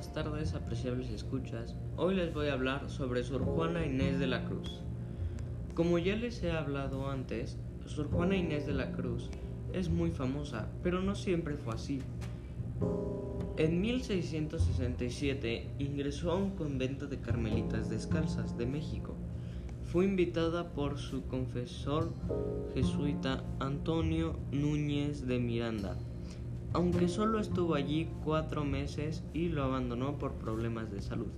buenas tardes, apreciables escuchas. Hoy les voy a hablar sobre Sor Juana Inés de la Cruz. Como ya les he hablado antes, Sor Juana Inés de la Cruz es muy famosa, pero no siempre fue así. En 1667 ingresó a un convento de carmelitas descalzas de México. Fue invitada por su confesor jesuita Antonio Núñez de Miranda aunque solo estuvo allí cuatro meses y lo abandonó por problemas de salud.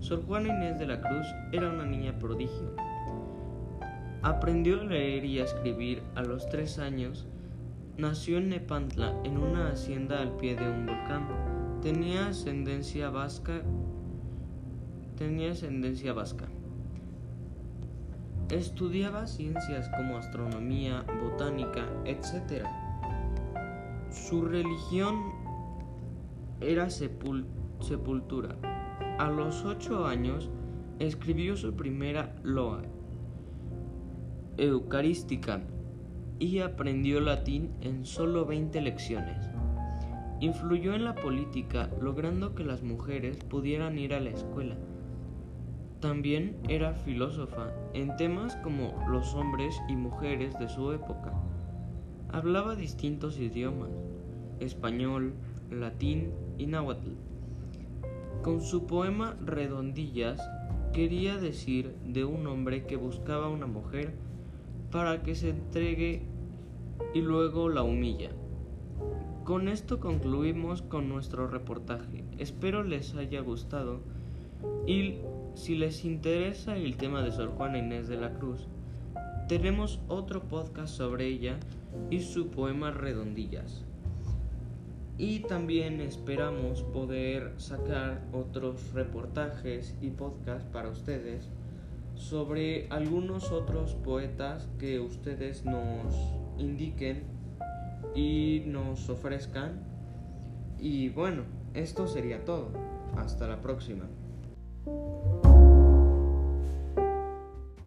Sor Juana Inés de la Cruz era una niña prodigio. Aprendió a leer y a escribir a los tres años. Nació en Nepantla, en una hacienda al pie de un volcán. Tenía ascendencia vasca. Tenía ascendencia vasca. Estudiaba ciencias como astronomía, botánica, etc. Su religión era sepultura. A los ocho años escribió su primera loa eucarística y aprendió latín en solo 20 lecciones. Influyó en la política logrando que las mujeres pudieran ir a la escuela. También era filósofa en temas como los hombres y mujeres de su época. Hablaba distintos idiomas, español, latín y náhuatl. Con su poema Redondillas quería decir de un hombre que buscaba una mujer para que se entregue y luego la humilla. Con esto concluimos con nuestro reportaje. Espero les haya gustado y si les interesa el tema de Sor Juana Inés de la Cruz, tenemos otro podcast sobre ella y su poema Redondillas. Y también esperamos poder sacar otros reportajes y podcasts para ustedes sobre algunos otros poetas que ustedes nos indiquen y nos ofrezcan. Y bueno, esto sería todo. Hasta la próxima.